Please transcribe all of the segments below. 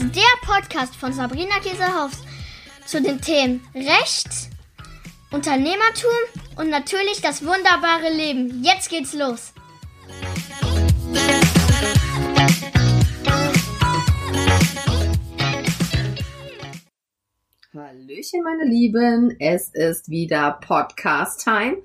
ist der Podcast von Sabrina Käsehaus zu den Themen Recht, Unternehmertum und natürlich das wunderbare Leben. Jetzt geht's los. Hallöchen, meine Lieben. Es ist wieder Podcast-Time.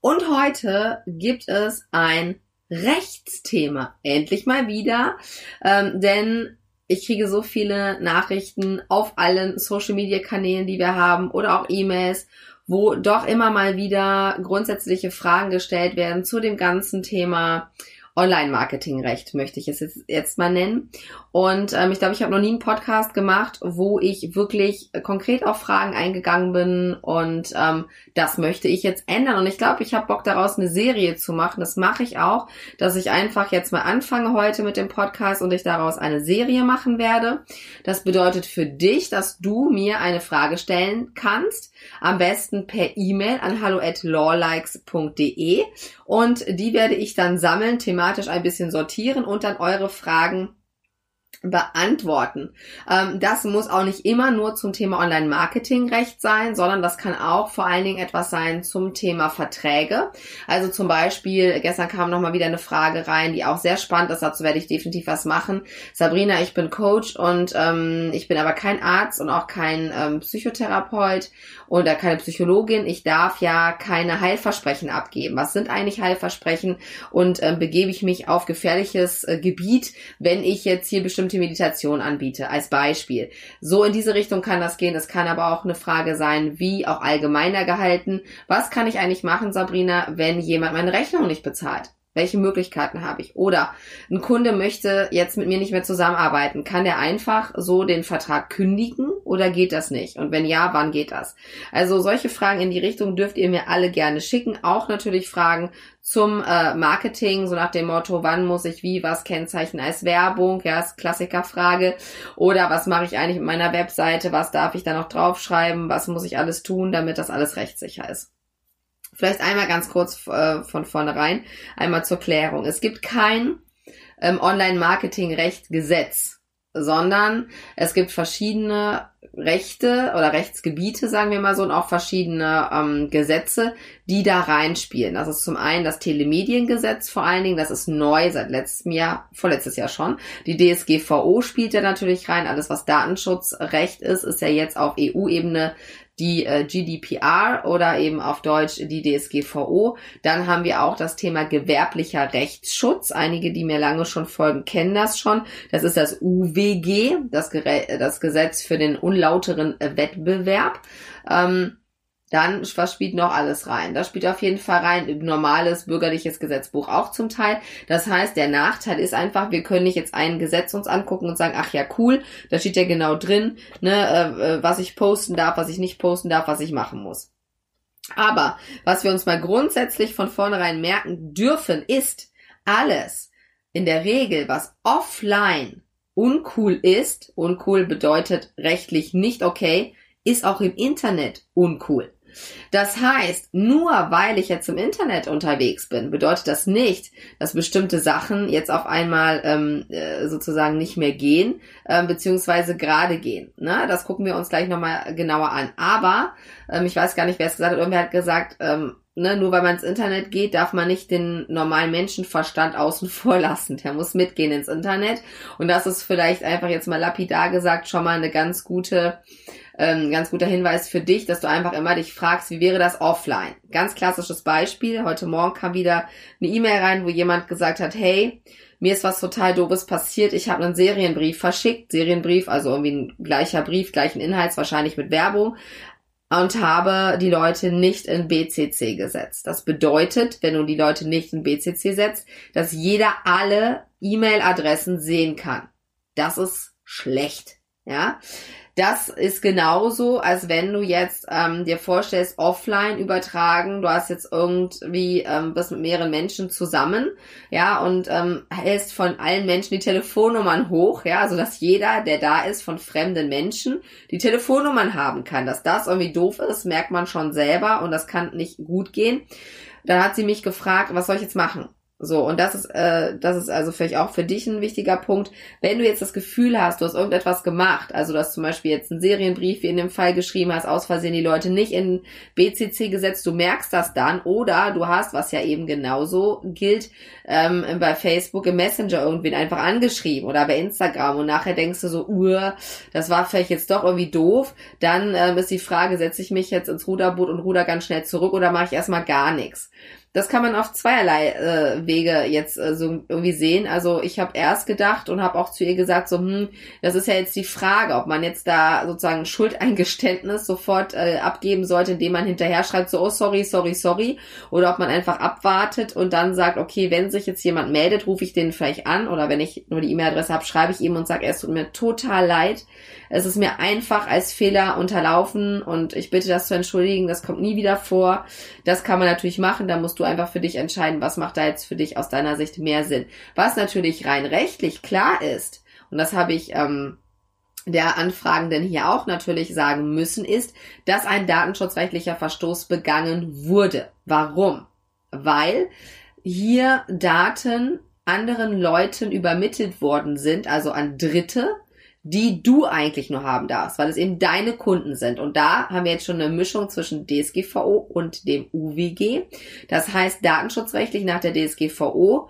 Und heute gibt es ein Rechtsthema. Endlich mal wieder. Ähm, denn ich kriege so viele Nachrichten auf allen Social-Media-Kanälen, die wir haben oder auch E-Mails, wo doch immer mal wieder grundsätzliche Fragen gestellt werden zu dem ganzen Thema Online-Marketing-Recht, möchte ich es jetzt, jetzt mal nennen. Und ähm, ich glaube, ich habe noch nie einen Podcast gemacht, wo ich wirklich konkret auf Fragen eingegangen bin. Und ähm, das möchte ich jetzt ändern. Und ich glaube, ich habe Bock daraus eine Serie zu machen. Das mache ich auch, dass ich einfach jetzt mal anfange heute mit dem Podcast und ich daraus eine Serie machen werde. Das bedeutet für dich, dass du mir eine Frage stellen kannst. Am besten per E-Mail an hallo at lawlikes.de und die werde ich dann sammeln, thematisch ein bisschen sortieren und dann eure Fragen beantworten. Ähm, das muss auch nicht immer nur zum Thema Online-Marketing-Recht sein, sondern das kann auch vor allen Dingen etwas sein zum Thema Verträge. Also zum Beispiel, gestern kam nochmal wieder eine Frage rein, die auch sehr spannend ist, dazu werde ich definitiv was machen. Sabrina, ich bin Coach und ähm, ich bin aber kein Arzt und auch kein ähm, Psychotherapeut oder keine Psychologin. Ich darf ja keine Heilversprechen abgeben. Was sind eigentlich Heilversprechen? Und ähm, begebe ich mich auf gefährliches äh, Gebiet, wenn ich jetzt hier bestimmte bestimmte Meditation anbiete, als Beispiel. So in diese Richtung kann das gehen. Es kann aber auch eine Frage sein, wie auch allgemeiner gehalten. Was kann ich eigentlich machen, Sabrina, wenn jemand meine Rechnung nicht bezahlt? Welche Möglichkeiten habe ich? Oder ein Kunde möchte jetzt mit mir nicht mehr zusammenarbeiten. Kann der einfach so den Vertrag kündigen oder geht das nicht? Und wenn ja, wann geht das? Also solche Fragen in die Richtung dürft ihr mir alle gerne schicken. Auch natürlich Fragen zum äh, Marketing, so nach dem Motto, wann muss ich wie was kennzeichnen als Werbung? Ja, ist Klassikerfrage. Oder was mache ich eigentlich mit meiner Webseite? Was darf ich da noch draufschreiben? Was muss ich alles tun, damit das alles rechtssicher ist? Vielleicht einmal ganz kurz äh, von vornherein, einmal zur Klärung. Es gibt kein ähm, Online-Marketing-Recht-Gesetz, sondern es gibt verschiedene Rechte oder Rechtsgebiete, sagen wir mal so, und auch verschiedene ähm, Gesetze, die da reinspielen. Das ist zum einen das Telemediengesetz vor allen Dingen, das ist neu seit letztem Jahr, vorletztes Jahr schon. Die DSGVO spielt ja natürlich rein. Alles, was Datenschutzrecht ist, ist ja jetzt auf EU-Ebene die äh, GDPR oder eben auf Deutsch die DSGVO. Dann haben wir auch das Thema gewerblicher Rechtsschutz. Einige, die mir lange schon folgen, kennen das schon. Das ist das UWG, das, das Gesetz für den unlauteren Wettbewerb. Ähm, dann, was spielt noch alles rein? Da spielt auf jeden Fall rein normales bürgerliches Gesetzbuch auch zum Teil. Das heißt, der Nachteil ist einfach, wir können nicht jetzt ein Gesetz uns angucken und sagen, ach ja, cool, da steht ja genau drin, ne, äh, äh, was ich posten darf, was ich nicht posten darf, was ich machen muss. Aber was wir uns mal grundsätzlich von vornherein merken dürfen, ist alles in der Regel, was offline uncool ist, uncool bedeutet rechtlich nicht okay, ist auch im Internet uncool. Das heißt, nur weil ich jetzt im Internet unterwegs bin, bedeutet das nicht, dass bestimmte Sachen jetzt auf einmal ähm, äh, sozusagen nicht mehr gehen, äh, beziehungsweise gerade gehen. Ne? Das gucken wir uns gleich nochmal genauer an. Aber ähm, ich weiß gar nicht, wer es gesagt hat. Irgendwer hat gesagt, ähm, ne, nur weil man ins Internet geht, darf man nicht den normalen Menschenverstand außen vor lassen. Der muss mitgehen ins Internet. Und das ist vielleicht einfach jetzt mal lapidar gesagt schon mal eine ganz gute ähm, ganz guter Hinweis für dich, dass du einfach immer dich fragst, wie wäre das offline? Ganz klassisches Beispiel. Heute Morgen kam wieder eine E-Mail rein, wo jemand gesagt hat, hey, mir ist was total doofes passiert. Ich habe einen Serienbrief verschickt. Serienbrief, also irgendwie ein gleicher Brief, gleichen Inhalts, wahrscheinlich mit Werbung und habe die Leute nicht in BCC gesetzt. Das bedeutet, wenn du die Leute nicht in BCC setzt, dass jeder alle E-Mail-Adressen sehen kann. Das ist schlecht. Ja, das ist genauso, als wenn du jetzt ähm, dir vorstellst, offline übertragen, du hast jetzt irgendwie, ähm, bist mit mehreren Menschen zusammen, ja, und ähm, hältst von allen Menschen die Telefonnummern hoch, ja, also dass jeder, der da ist, von fremden Menschen, die Telefonnummern haben kann. Dass das irgendwie doof ist, merkt man schon selber und das kann nicht gut gehen. Dann hat sie mich gefragt, was soll ich jetzt machen? So, und das ist, äh, das ist also vielleicht auch für dich ein wichtiger Punkt. Wenn du jetzt das Gefühl hast, du hast irgendetwas gemacht, also du hast zum Beispiel jetzt einen Serienbrief, wie in dem Fall geschrieben hast, aus Versehen die Leute nicht in BCC gesetzt, du merkst das dann, oder du hast, was ja eben genauso gilt, ähm, bei Facebook im Messenger irgendwen einfach angeschrieben oder bei Instagram und nachher denkst du so, uh, das war vielleicht jetzt doch irgendwie doof, dann ähm, ist die Frage, setze ich mich jetzt ins Ruderboot und ruder ganz schnell zurück oder mache ich erstmal gar nichts? Das kann man auf zweierlei äh, Wege jetzt äh, so irgendwie sehen. Also ich habe erst gedacht und habe auch zu ihr gesagt, so, hm, das ist ja jetzt die Frage, ob man jetzt da sozusagen Schuldeingeständnis sofort äh, abgeben sollte, indem man hinterher schreibt, so, oh, sorry, sorry, sorry, oder ob man einfach abwartet und dann sagt, okay, wenn sich jetzt jemand meldet, rufe ich den vielleicht an oder wenn ich nur die E-Mail-Adresse habe, schreibe ich ihm und sage, es tut mir total leid. Es ist mir einfach als Fehler unterlaufen und ich bitte das zu entschuldigen, das kommt nie wieder vor. Das kann man natürlich machen, da musst du einfach für dich entscheiden, was macht da jetzt für dich aus deiner Sicht mehr Sinn. Was natürlich rein rechtlich klar ist, und das habe ich ähm, der Anfragenden hier auch natürlich sagen müssen, ist, dass ein datenschutzrechtlicher Verstoß begangen wurde. Warum? Weil hier Daten anderen Leuten übermittelt worden sind, also an Dritte, die du eigentlich nur haben darfst, weil es eben deine Kunden sind. Und da haben wir jetzt schon eine Mischung zwischen DSGVO und dem UWG. Das heißt, datenschutzrechtlich nach der DSGVO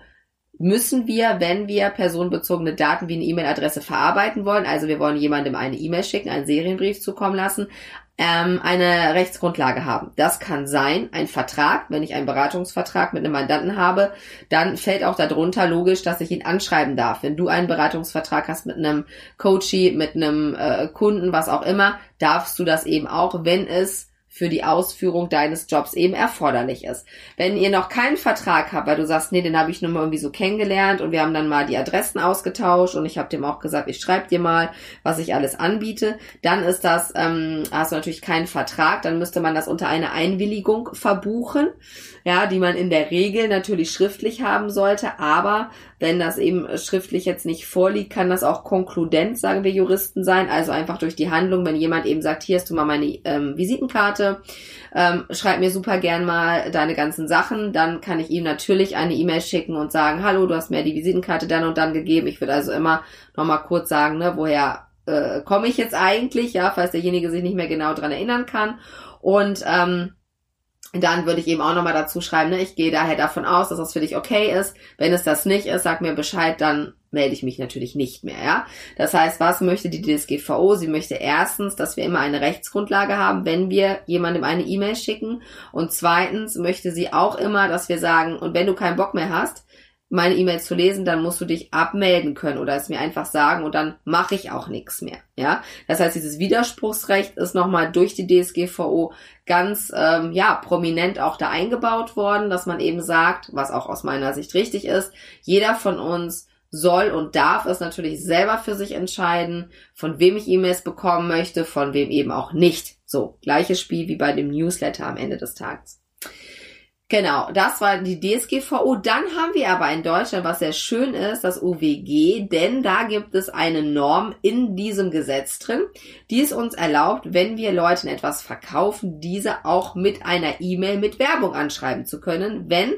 müssen wir, wenn wir personenbezogene Daten wie eine E-Mail-Adresse verarbeiten wollen, also wir wollen jemandem eine E-Mail schicken, einen Serienbrief zukommen lassen, ähm, eine Rechtsgrundlage haben. Das kann sein, ein Vertrag. Wenn ich einen Beratungsvertrag mit einem Mandanten habe, dann fällt auch darunter logisch, dass ich ihn anschreiben darf. Wenn du einen Beratungsvertrag hast mit einem Coachie, mit einem äh, Kunden, was auch immer, darfst du das eben auch, wenn es für die Ausführung deines Jobs eben erforderlich ist. Wenn ihr noch keinen Vertrag habt, weil du sagst, nee, den habe ich nur mal irgendwie so kennengelernt und wir haben dann mal die Adressen ausgetauscht und ich habe dem auch gesagt, ich schreibe dir mal, was ich alles anbiete, dann ist das, ähm, hast du natürlich keinen Vertrag, dann müsste man das unter eine Einwilligung verbuchen ja, die man in der Regel natürlich schriftlich haben sollte, aber wenn das eben schriftlich jetzt nicht vorliegt, kann das auch konkludent, sagen wir Juristen sein, also einfach durch die Handlung, wenn jemand eben sagt, hier hast du mal meine ähm, Visitenkarte, ähm, schreib mir super gern mal deine ganzen Sachen, dann kann ich ihm natürlich eine E-Mail schicken und sagen, hallo, du hast mir die Visitenkarte dann und dann gegeben. Ich würde also immer nochmal kurz sagen, ne, woher äh, komme ich jetzt eigentlich, ja, falls derjenige sich nicht mehr genau dran erinnern kann. Und ähm, dann würde ich eben auch nochmal dazu schreiben, ne, ich gehe daher davon aus, dass das für dich okay ist. Wenn es das nicht ist, sag mir Bescheid, dann melde ich mich natürlich nicht mehr, ja. Das heißt, was möchte die DSGVO? Sie möchte erstens, dass wir immer eine Rechtsgrundlage haben, wenn wir jemandem eine E-Mail schicken. Und zweitens möchte sie auch immer, dass wir sagen, und wenn du keinen Bock mehr hast, meine E-Mails zu lesen, dann musst du dich abmelden können oder es mir einfach sagen und dann mache ich auch nichts mehr. Ja, das heißt, dieses Widerspruchsrecht ist nochmal durch die DSGVO ganz ähm, ja prominent auch da eingebaut worden, dass man eben sagt, was auch aus meiner Sicht richtig ist, jeder von uns soll und darf es natürlich selber für sich entscheiden, von wem ich E-Mails bekommen möchte, von wem eben auch nicht. So, gleiches Spiel wie bei dem Newsletter am Ende des Tages. Genau, das war die DSGVO. Dann haben wir aber in Deutschland, was sehr schön ist, das UWG, denn da gibt es eine Norm in diesem Gesetz drin, die es uns erlaubt, wenn wir Leuten etwas verkaufen, diese auch mit einer E-Mail mit Werbung anschreiben zu können, wenn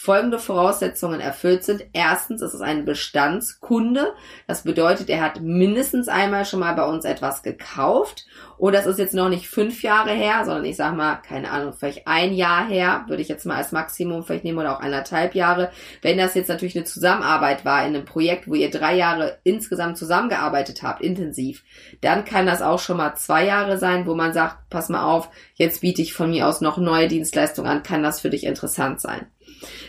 folgende Voraussetzungen erfüllt sind. Erstens ist es ein Bestandskunde. Das bedeutet, er hat mindestens einmal schon mal bei uns etwas gekauft. Und das ist jetzt noch nicht fünf Jahre her, sondern ich sag mal, keine Ahnung, vielleicht ein Jahr her, würde ich jetzt mal als Maximum vielleicht nehmen oder auch anderthalb Jahre. Wenn das jetzt natürlich eine Zusammenarbeit war in einem Projekt, wo ihr drei Jahre insgesamt zusammengearbeitet habt, intensiv, dann kann das auch schon mal zwei Jahre sein, wo man sagt, pass mal auf, jetzt biete ich von mir aus noch neue Dienstleistungen an, kann das für dich interessant sein.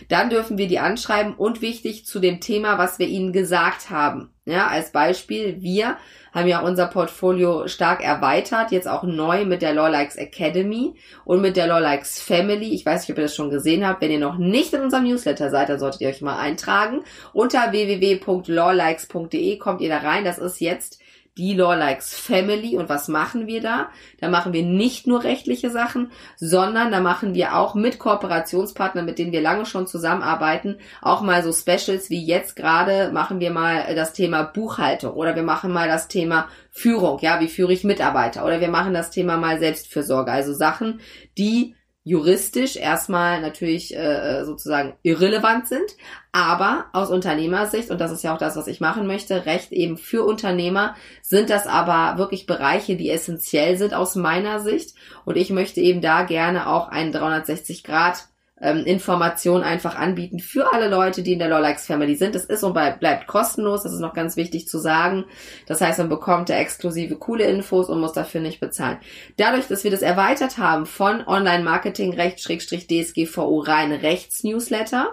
Dann dürfen wir die anschreiben und wichtig zu dem Thema, was wir ihnen gesagt haben. Ja, als Beispiel, wir haben ja unser Portfolio stark erweitert, jetzt auch neu mit der Lawlikes Academy und mit der Lawlikes Family. Ich weiß nicht, ob ihr das schon gesehen habt. Wenn ihr noch nicht in unserem Newsletter seid, dann solltet ihr euch mal eintragen. Unter www.lawlikes.de kommt ihr da rein. Das ist jetzt die Law Likes Family. Und was machen wir da? Da machen wir nicht nur rechtliche Sachen, sondern da machen wir auch mit Kooperationspartnern, mit denen wir lange schon zusammenarbeiten, auch mal so Specials wie jetzt gerade machen wir mal das Thema Buchhaltung oder wir machen mal das Thema Führung. Ja, wie führe ich Mitarbeiter? Oder wir machen das Thema mal Selbstfürsorge. Also Sachen, die juristisch erstmal natürlich äh, sozusagen irrelevant sind, aber aus Unternehmersicht, und das ist ja auch das, was ich machen möchte, Recht eben für Unternehmer, sind das aber wirklich Bereiche, die essentiell sind aus meiner Sicht. Und ich möchte eben da gerne auch einen 360 Grad ähm, Informationen einfach anbieten für alle Leute, die in der Lawlikes Family sind. Das ist und bleibt kostenlos, das ist noch ganz wichtig zu sagen. Das heißt, man bekommt da exklusive coole Infos und muss dafür nicht bezahlen. Dadurch, dass wir das erweitert haben von Online-Marketing-Recht, Schrägstrich DSGVO rein Rechts-Newsletter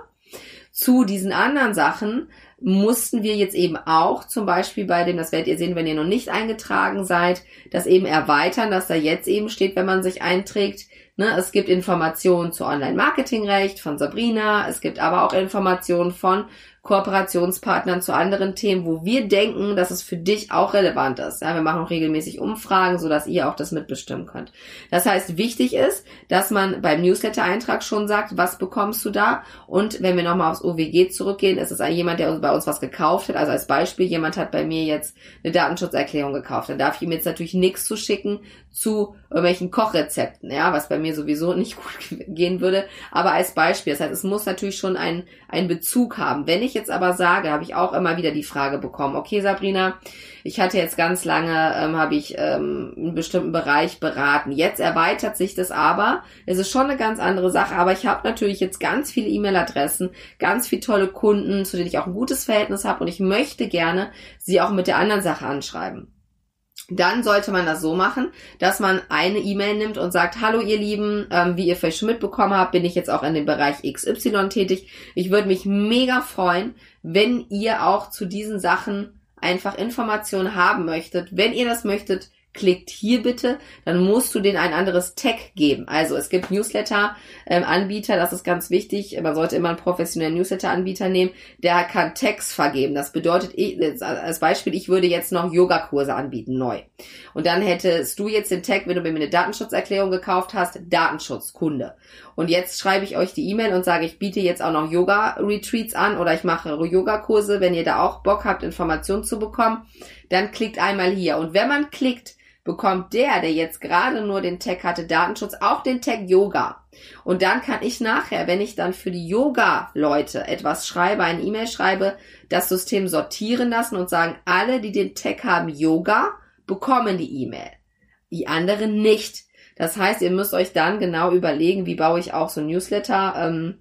zu diesen anderen Sachen, mussten wir jetzt eben auch zum Beispiel bei dem, das werdet ihr sehen, wenn ihr noch nicht eingetragen seid, das eben erweitern, dass da jetzt eben steht, wenn man sich einträgt, Ne, es gibt Informationen zu Online-Marketing-Recht von Sabrina. Es gibt aber auch Informationen von Kooperationspartnern zu anderen Themen, wo wir denken, dass es für dich auch relevant ist. Ja, wir machen auch regelmäßig Umfragen, sodass ihr auch das mitbestimmen könnt. Das heißt, wichtig ist, dass man beim Newsletter-Eintrag schon sagt, was bekommst du da? Und wenn wir nochmal aufs OWG zurückgehen, ist es jemand, der bei uns was gekauft hat. Also als Beispiel, jemand hat bei mir jetzt eine Datenschutzerklärung gekauft. Dann darf ich ihm jetzt natürlich nichts zu schicken zu irgendwelchen Kochrezepten, ja, was bei mir sowieso nicht gut gehen würde. Aber als Beispiel, das heißt, es muss natürlich schon einen, einen Bezug haben. Wenn ich jetzt aber sage, habe ich auch immer wieder die Frage bekommen, okay Sabrina, ich hatte jetzt ganz lange, ähm, habe ich ähm, einen bestimmten Bereich beraten. Jetzt erweitert sich das aber. Es ist schon eine ganz andere Sache, aber ich habe natürlich jetzt ganz viele E-Mail-Adressen, ganz viele tolle Kunden, zu denen ich auch ein gutes Verhältnis habe und ich möchte gerne sie auch mit der anderen Sache anschreiben dann sollte man das so machen, dass man eine E-Mail nimmt und sagt, hallo ihr Lieben, ähm, wie ihr vielleicht schon mitbekommen habt, bin ich jetzt auch in dem Bereich XY tätig. Ich würde mich mega freuen, wenn ihr auch zu diesen Sachen einfach Informationen haben möchtet. Wenn ihr das möchtet, klickt hier bitte, dann musst du denen ein anderes Tag geben. Also es gibt Newsletter-Anbieter, das ist ganz wichtig. Man sollte immer einen professionellen Newsletter-Anbieter nehmen, der kann Tags vergeben. Das bedeutet, ich, als Beispiel, ich würde jetzt noch Yogakurse anbieten, neu. Und dann hättest du jetzt den Tag, wenn du mir eine Datenschutzerklärung gekauft hast, Datenschutzkunde. Und jetzt schreibe ich euch die E-Mail und sage, ich biete jetzt auch noch Yoga-Retreats an oder ich mache Yoga-Kurse, wenn ihr da auch Bock habt, Informationen zu bekommen, dann klickt einmal hier. Und wenn man klickt, bekommt der, der jetzt gerade nur den Tag hatte, Datenschutz, auch den Tag Yoga. Und dann kann ich nachher, wenn ich dann für die Yoga-Leute etwas schreibe, eine E-Mail schreibe, das System sortieren lassen und sagen, alle, die den Tag haben Yoga, bekommen die E-Mail. Die anderen nicht. Das heißt, ihr müsst euch dann genau überlegen, wie baue ich auch so Newsletter ähm,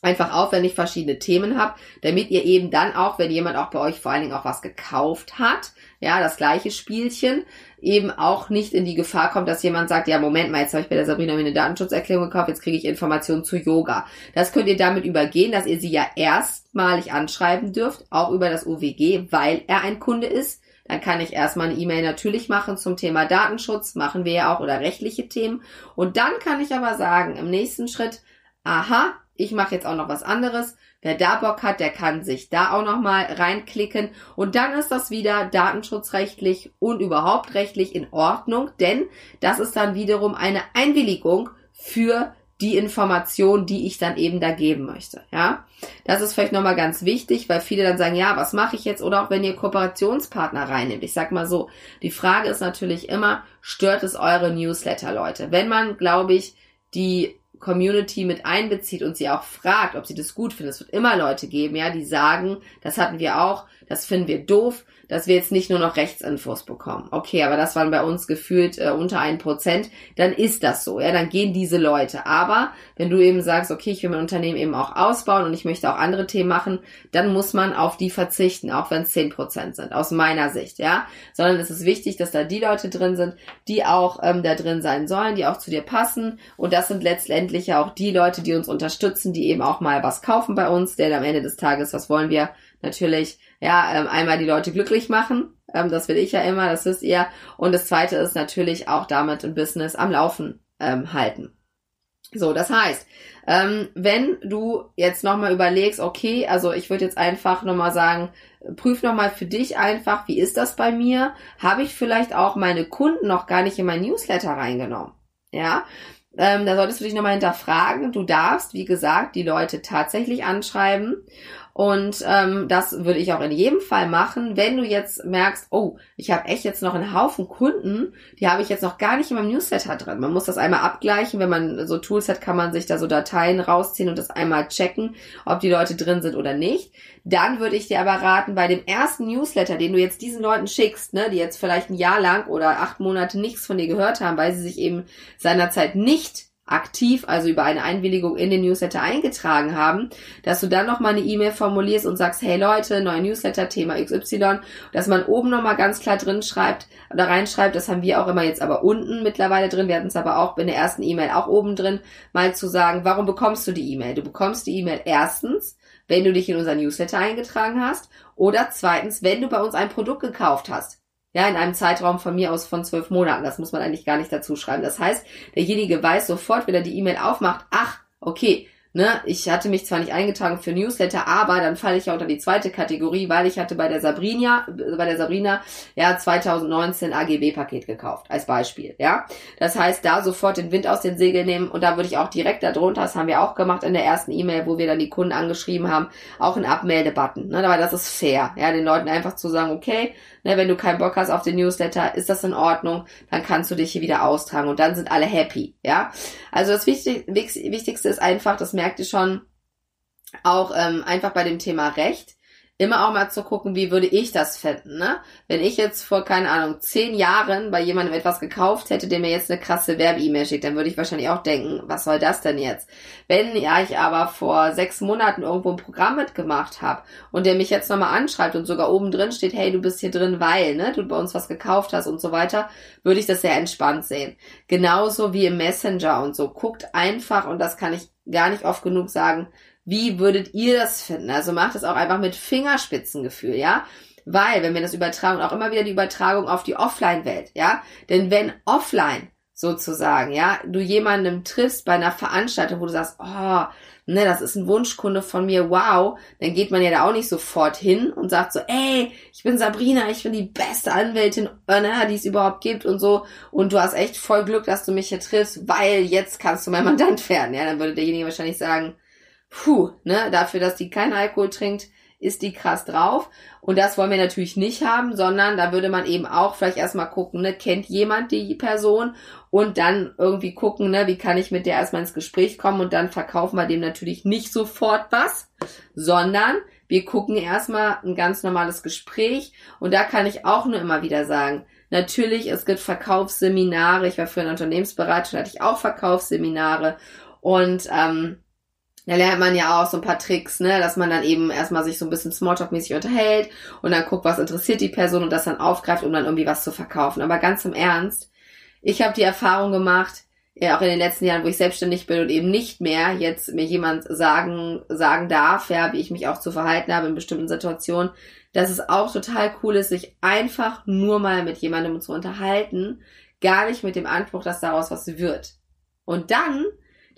einfach auf, wenn ich verschiedene Themen habe, damit ihr eben dann auch, wenn jemand auch bei euch vor allen Dingen auch was gekauft hat, ja, das gleiche Spielchen, eben auch nicht in die Gefahr kommt, dass jemand sagt, ja, Moment mal, jetzt habe ich bei der Sabrina mir eine Datenschutzerklärung gekauft, jetzt kriege ich Informationen zu Yoga. Das könnt ihr damit übergehen, dass ihr sie ja erstmalig anschreiben dürft, auch über das UWG, weil er ein Kunde ist. Dann kann ich erstmal eine E-Mail natürlich machen zum Thema Datenschutz, machen wir ja auch, oder rechtliche Themen. Und dann kann ich aber sagen, im nächsten Schritt, aha, ich mache jetzt auch noch was anderes. Wer da Bock hat, der kann sich da auch noch mal reinklicken und dann ist das wieder datenschutzrechtlich und überhaupt rechtlich in Ordnung, denn das ist dann wiederum eine Einwilligung für die Information, die ich dann eben da geben möchte. Ja, das ist vielleicht nochmal ganz wichtig, weil viele dann sagen, ja, was mache ich jetzt? Oder auch wenn ihr Kooperationspartner reinnimmt. Ich sag mal so, die Frage ist natürlich immer, stört es eure Newsletter, Leute? Wenn man, glaube ich, die Community mit einbezieht und sie auch fragt, ob sie das gut findet. Es wird immer Leute geben, ja, die sagen, das hatten wir auch, das finden wir doof, dass wir jetzt nicht nur noch Rechtsinfos bekommen. Okay, aber das waren bei uns gefühlt äh, unter ein Prozent, dann ist das so, ja, dann gehen diese Leute. Aber wenn du eben sagst, okay, ich will mein Unternehmen eben auch ausbauen und ich möchte auch andere Themen machen, dann muss man auf die verzichten, auch wenn es zehn Prozent sind, aus meiner Sicht, ja. Sondern es ist wichtig, dass da die Leute drin sind, die auch ähm, da drin sein sollen, die auch zu dir passen. Und das sind letztendlich ja auch die Leute, die uns unterstützen, die eben auch mal was kaufen bei uns, denn am Ende des Tages, was wollen wir? Natürlich ja, ähm, einmal die Leute glücklich machen. Ähm, das will ich ja immer, das wisst ihr. Und das zweite ist natürlich auch damit ein Business am Laufen ähm, halten. So, das heißt, ähm, wenn du jetzt nochmal überlegst, okay, also ich würde jetzt einfach nochmal sagen, prüf nochmal für dich einfach, wie ist das bei mir? Habe ich vielleicht auch meine Kunden noch gar nicht in mein Newsletter reingenommen? Ja, ähm, da solltest du dich nochmal hinterfragen. Du darfst, wie gesagt, die Leute tatsächlich anschreiben Und ähm, das würde ich auch in jedem Fall machen, wenn du jetzt merkst, oh, ich habe echt jetzt noch einen Haufen Kunden, die habe ich jetzt noch gar nicht in meinem Newsletter drin. Man muss das einmal abgleichen, wenn man so Tools hat, kann man sich da so Dateien rausziehen und das einmal checken, ob die Leute drin sind oder nicht. Dann würde ich dir aber raten, bei dem ersten Newsletter, den du jetzt diesen Leuten schickst, ne, die jetzt vielleicht ein Jahr lang oder acht Monate nichts von dir gehört haben, weil sie sich eben seinerzeit nicht aktiv, also über eine Einwilligung in den Newsletter eingetragen haben, dass du dann nochmal eine E-Mail formulierst und sagst, hey Leute, neuer Newsletter, Thema XY, dass man oben nochmal ganz klar drin schreibt oder reinschreibt, das haben wir auch immer jetzt aber unten mittlerweile drin, wir hatten es aber auch in der ersten E-Mail auch oben drin, mal zu sagen, warum bekommst du die E-Mail? Du bekommst die E-Mail erstens, wenn du dich in unser Newsletter eingetragen hast oder zweitens, wenn du bei uns ein Produkt gekauft hast. Ja, in einem Zeitraum von mir aus von zwölf Monaten. Das muss man eigentlich gar nicht dazu schreiben. Das heißt, derjenige weiß sofort, wenn er die E-Mail aufmacht, ach, okay, ne, ich hatte mich zwar nicht eingetragen für Newsletter, aber dann falle ich ja unter die zweite Kategorie, weil ich hatte bei der Sabrina, bei der Sabrina, ja, 2019 AGB-Paket gekauft, als Beispiel, ja. Das heißt, da sofort den Wind aus den Segeln nehmen und da würde ich auch direkt darunter, das haben wir auch gemacht in der ersten E-Mail, wo wir dann die Kunden angeschrieben haben, auch einen Abmeldebutton, ne, aber das ist fair, ja, den Leuten einfach zu sagen, okay, ne, wenn du keinen Bock hast auf den Newsletter, ist das in Ordnung, dann kannst du dich hier wieder austragen und dann sind alle happy, ja. Also das Wichtigste ist einfach, das merkt ihr schon, auch ähm, einfach bei dem Thema Recht, immer auch mal zu gucken, wie würde ich das finden, ne? Wenn ich jetzt vor, keine Ahnung, zehn Jahren bei jemandem etwas gekauft hätte, der mir jetzt eine krasse Werbe-E-Mail schickt, dann würde ich wahrscheinlich auch denken, was soll das denn jetzt? Wenn ja, ich aber vor sechs Monaten irgendwo ein Programm mitgemacht habe und der mich jetzt nochmal anschreibt und sogar oben drin steht, hey, du bist hier drin, weil, ne, du bei uns was gekauft hast und so weiter, würde ich das sehr entspannt sehen. Genauso wie im Messenger und so. Guckt einfach, und das kann ich gar nicht oft genug sagen, wie würdet ihr das finden? Also macht es auch einfach mit Fingerspitzengefühl, ja? Weil, wenn wir das übertragen, auch immer wieder die Übertragung auf die Offline-Welt, ja? Denn wenn offline sozusagen, ja, du jemandem triffst bei einer Veranstaltung, wo du sagst, oh, ne, das ist ein Wunschkunde von mir, wow, dann geht man ja da auch nicht sofort hin und sagt so, ey, ich bin Sabrina, ich bin die beste Anwältin, ne, die es überhaupt gibt und so und du hast echt voll Glück, dass du mich hier triffst, weil jetzt kannst du mein Mandant werden, ja, dann würde derjenige wahrscheinlich sagen, puh, ne, dafür, dass die keinen Alkohol trinkt, ist die krass drauf. Und das wollen wir natürlich nicht haben, sondern da würde man eben auch vielleicht erstmal gucken, ne, kennt jemand die Person? Und dann irgendwie gucken, ne, wie kann ich mit der erstmal ins Gespräch kommen? Und dann verkaufen wir dem natürlich nicht sofort was, sondern wir gucken erstmal ein ganz normales Gespräch. Und da kann ich auch nur immer wieder sagen, natürlich, es gibt Verkaufsseminare, ich war für eine Unternehmensberatung, hatte ich auch Verkaufsseminare. Und ähm, da lernt man ja auch so ein paar Tricks, ne, dass man dann eben erstmal sich so ein bisschen Smalltalk-mäßig unterhält und dann guckt, was interessiert die Person und das dann aufgreift, um dann irgendwie was zu verkaufen. Aber ganz im Ernst, ich habe die Erfahrung gemacht, ja, auch in den letzten Jahren, wo ich selbstständig bin und eben nicht mehr jetzt mir jemand sagen, sagen darf, ja, wie ich mich auch zu verhalten habe in bestimmten Situationen, dass es auch total cool ist, sich einfach nur mal mit jemandem zu unterhalten, gar nicht mit dem Anspruch, dass daraus was wird. Und dann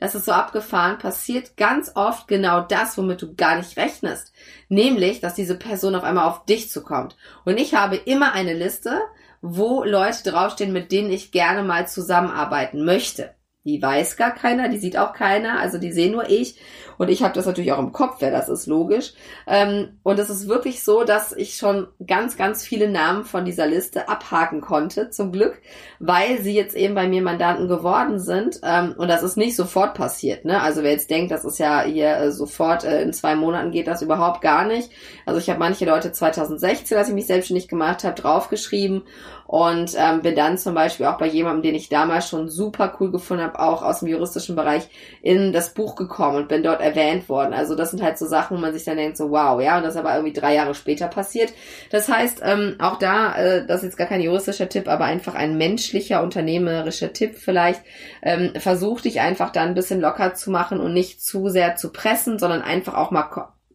das ist so abgefahren, passiert ganz oft genau das, womit du gar nicht rechnest. Nämlich, dass diese Person auf einmal auf dich zukommt. Und ich habe immer eine Liste, wo Leute draufstehen, mit denen ich gerne mal zusammenarbeiten möchte. Die weiß gar keiner, die sieht auch keiner, also die sehe nur ich. Und ich habe das natürlich auch im Kopf, wer das ist, logisch. Ähm, und es ist wirklich so, dass ich schon ganz, ganz viele Namen von dieser Liste abhaken konnte, zum Glück, weil sie jetzt eben bei mir Mandanten geworden sind. Ähm, und das ist nicht sofort passiert. Ne? Also wer jetzt denkt, das ist ja hier äh, sofort äh, in zwei Monaten geht das überhaupt gar nicht. Also ich habe manche Leute 2016, als ich mich selbstständig gemacht habe, draufgeschrieben und ähm, bin dann zum Beispiel auch bei jemandem, den ich damals schon super cool gefunden habe, auch aus dem juristischen Bereich, in das Buch gekommen und bin dort erwähnt worden. Also das sind halt so Sachen, wo man sich dann denkt, so wow, ja, und das ist aber irgendwie drei Jahre später passiert. Das heißt, ähm, auch da, äh, das ist jetzt gar kein juristischer Tipp, aber einfach ein menschlicher, unternehmerischer Tipp vielleicht, ähm, versuch dich einfach da ein bisschen locker zu machen und nicht zu sehr zu pressen, sondern einfach auch mal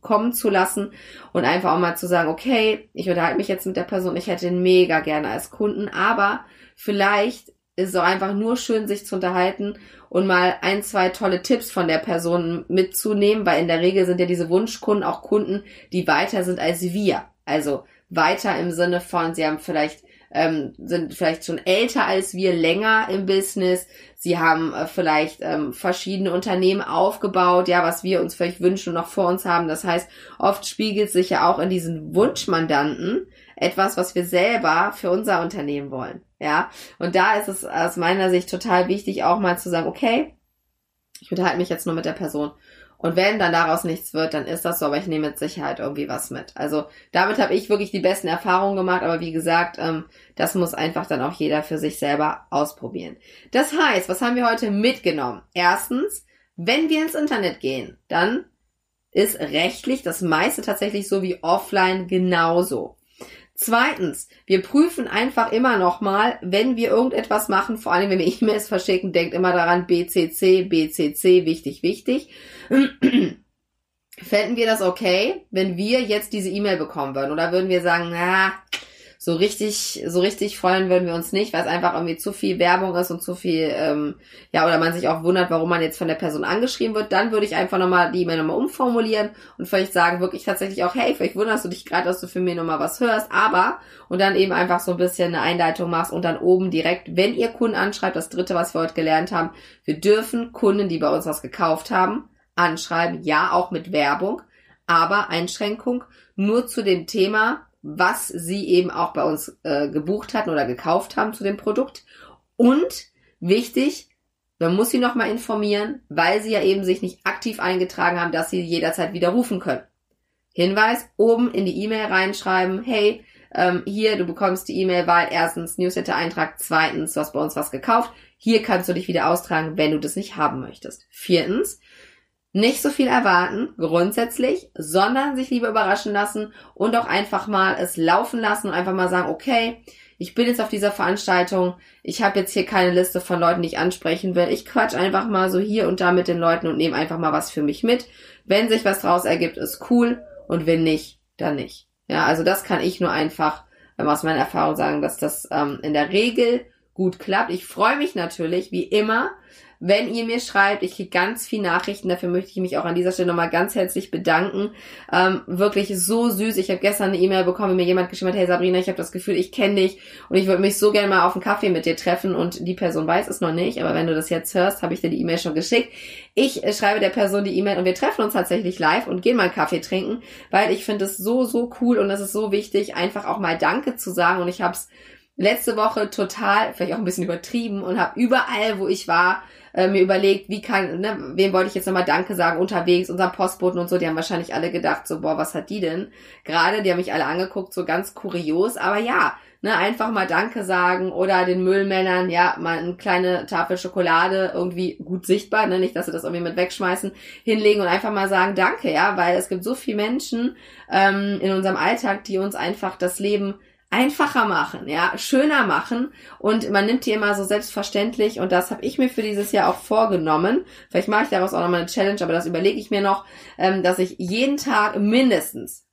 kommen zu lassen und einfach auch mal zu sagen, okay, ich unterhalte mich jetzt mit der Person, ich hätte ihn mega gerne als Kunden, aber vielleicht ist es auch einfach nur schön, sich zu unterhalten und mal ein, zwei tolle Tipps von der Person mitzunehmen, weil in der Regel sind ja diese Wunschkunden auch Kunden, die weiter sind als wir. Also weiter im Sinne von, sie haben vielleicht ähm, sind vielleicht schon älter als wir, länger im Business. Sie haben äh, vielleicht ähm, verschiedene Unternehmen aufgebaut, ja, was wir uns vielleicht wünschen und noch vor uns haben. Das heißt, oft spiegelt sich ja auch in diesen Wunschmandanten etwas, was wir selber für unser Unternehmen wollen. Ja, und da ist es aus meiner Sicht total wichtig, auch mal zu sagen, okay, ich unterhalte mich jetzt nur mit der Person und wenn dann daraus nichts wird, dann ist das so, aber ich nehme mit Sicherheit irgendwie was mit. Also damit habe ich wirklich die besten Erfahrungen gemacht, aber wie gesagt, ähm, das muss einfach dann auch jeder für sich selber ausprobieren. Das heißt, was haben wir heute mitgenommen? Erstens, wenn wir ins Internet gehen, dann ist rechtlich das meiste tatsächlich so wie offline genauso. Zweitens, wir prüfen einfach immer nochmal, wenn wir irgendetwas machen, vor allem wenn wir E-Mails verschicken, denkt immer daran, BCC, BCC, wichtig, wichtig. Fänden wir das okay, wenn wir jetzt diese E-Mail bekommen würden? Oder würden wir sagen, na, so richtig, so richtig freuen würden wir uns nicht, weil es einfach irgendwie zu viel Werbung ist und zu viel, ähm, ja, oder man sich auch wundert, warum man jetzt von der Person angeschrieben wird, dann würde ich einfach nochmal die E-Mail nochmal umformulieren und vielleicht sagen, wirklich tatsächlich auch, hey, vielleicht wunderst du dich gerade, dass du für mich nochmal was hörst, aber, und dann eben einfach so ein bisschen eine Einleitung machst und dann oben direkt, wenn ihr Kunden anschreibt, das dritte, was wir heute gelernt haben, wir dürfen Kunden, die bei uns was gekauft haben, anschreiben, ja, auch mit Werbung, aber Einschränkung nur zu dem Thema, was sie eben auch bei uns äh, gebucht hatten oder gekauft haben zu dem Produkt. Und wichtig, man muss sie nochmal informieren, weil sie ja eben sich nicht aktiv eingetragen haben, dass sie jederzeit widerrufen können. Hinweis, oben in die E-Mail reinschreiben, hey, ähm, hier, du bekommst die E-Mail, weil erstens Newsletter-Eintrag, zweitens, du hast bei uns was gekauft, hier kannst du dich wieder austragen, wenn du das nicht haben möchtest. Viertens, nicht so viel erwarten, grundsätzlich, sondern sich lieber überraschen lassen und auch einfach mal es laufen lassen und einfach mal sagen, okay, ich bin jetzt auf dieser Veranstaltung, ich habe jetzt hier keine Liste von Leuten, die ich ansprechen will. Ich quatsch einfach mal so hier und da mit den Leuten und nehme einfach mal was für mich mit. Wenn sich was draus ergibt, ist cool und wenn nicht, dann nicht. Ja, also das kann ich nur einfach ähm, aus meiner Erfahrung sagen, dass das ähm, in der Regel gut klappt. Ich freue mich natürlich, wie immer, wenn ihr mir schreibt. Ich kriege ganz viel Nachrichten, dafür möchte ich mich auch an dieser Stelle nochmal ganz herzlich bedanken. Ähm, wirklich so süß. Ich habe gestern eine E-Mail bekommen, wie mir jemand geschrieben hat, hey Sabrina, ich habe das Gefühl, ich kenne dich und ich würde mich so gerne mal auf einen Kaffee mit dir treffen und die Person weiß es noch nicht, aber wenn du das jetzt hörst, habe ich dir die E-Mail schon geschickt. Ich äh, schreibe der Person die E-Mail und wir treffen uns tatsächlich live und gehen mal einen Kaffee trinken, weil ich finde es so, so cool und es ist so wichtig, einfach auch mal Danke zu sagen und ich habe es letzte Woche total, vielleicht auch ein bisschen übertrieben und habe überall, wo ich war, äh, mir überlegt, wie kann, ne, wem wollte ich jetzt nochmal Danke sagen unterwegs, unseren Postboten und so, die haben wahrscheinlich alle gedacht, so, boah, was hat die denn? Gerade, die haben mich alle angeguckt, so ganz kurios, aber ja, ne, einfach mal Danke sagen oder den Müllmännern, ja, mal eine kleine Tafel Schokolade irgendwie gut sichtbar, ne, nicht, dass sie das irgendwie mit wegschmeißen, hinlegen und einfach mal sagen Danke, ja, weil es gibt so viele Menschen ähm, in unserem Alltag, die uns einfach das Leben einfacher machen, ja, schöner machen und man nimmt die immer so selbstverständlich und das habe ich mir für dieses Jahr auch vorgenommen. Vielleicht mache ich daraus auch nochmal eine Challenge, aber das überlege ich mir noch, ähm, dass ich jeden Tag mindestens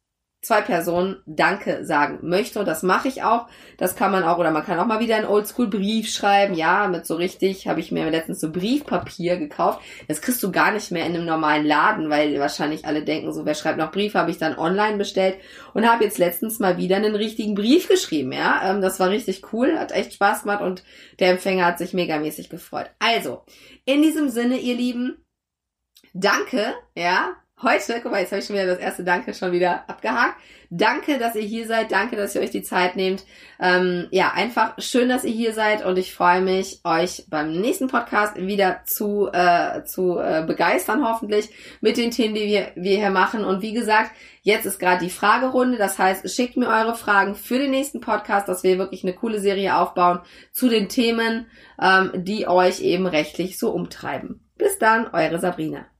zwei Personen Danke sagen möchte. Und das mache ich auch. Das kann man auch, oder man kann auch mal wieder einen Oldschool-Brief schreiben. Ja, mit so richtig, habe ich mir letztens so Briefpapier gekauft. Das kriegst du gar nicht mehr in einem normalen Laden, weil wahrscheinlich alle denken, so wer schreibt noch Briefe, habe ich dann online bestellt und habe jetzt letztens mal wieder einen richtigen Brief geschrieben. Ja, ähm, das war richtig cool, hat echt Spaß gemacht und der Empfänger hat sich megamäßig gefreut. Also, in diesem Sinne, ihr Lieben, danke, ja, heute, guck mal, jetzt habe ich schon wieder das erste Danke schon wieder abgehakt. Danke, dass ihr hier seid. Danke, dass ihr euch die Zeit nehmt. Ähm, ja, einfach schön, dass ihr hier seid und ich freue mich, euch beim nächsten Podcast wieder zu, äh, zu äh, begeistern, hoffentlich, mit den Themen, die wir, wir hier machen. Und wie gesagt, jetzt ist gerade die Fragerunde. Das heißt, schickt mir eure Fragen für den nächsten Podcast, dass wir wirklich eine coole Serie aufbauen zu den Themen, ähm, die euch eben rechtlich so umtreiben. Bis dann, eure Sabrina.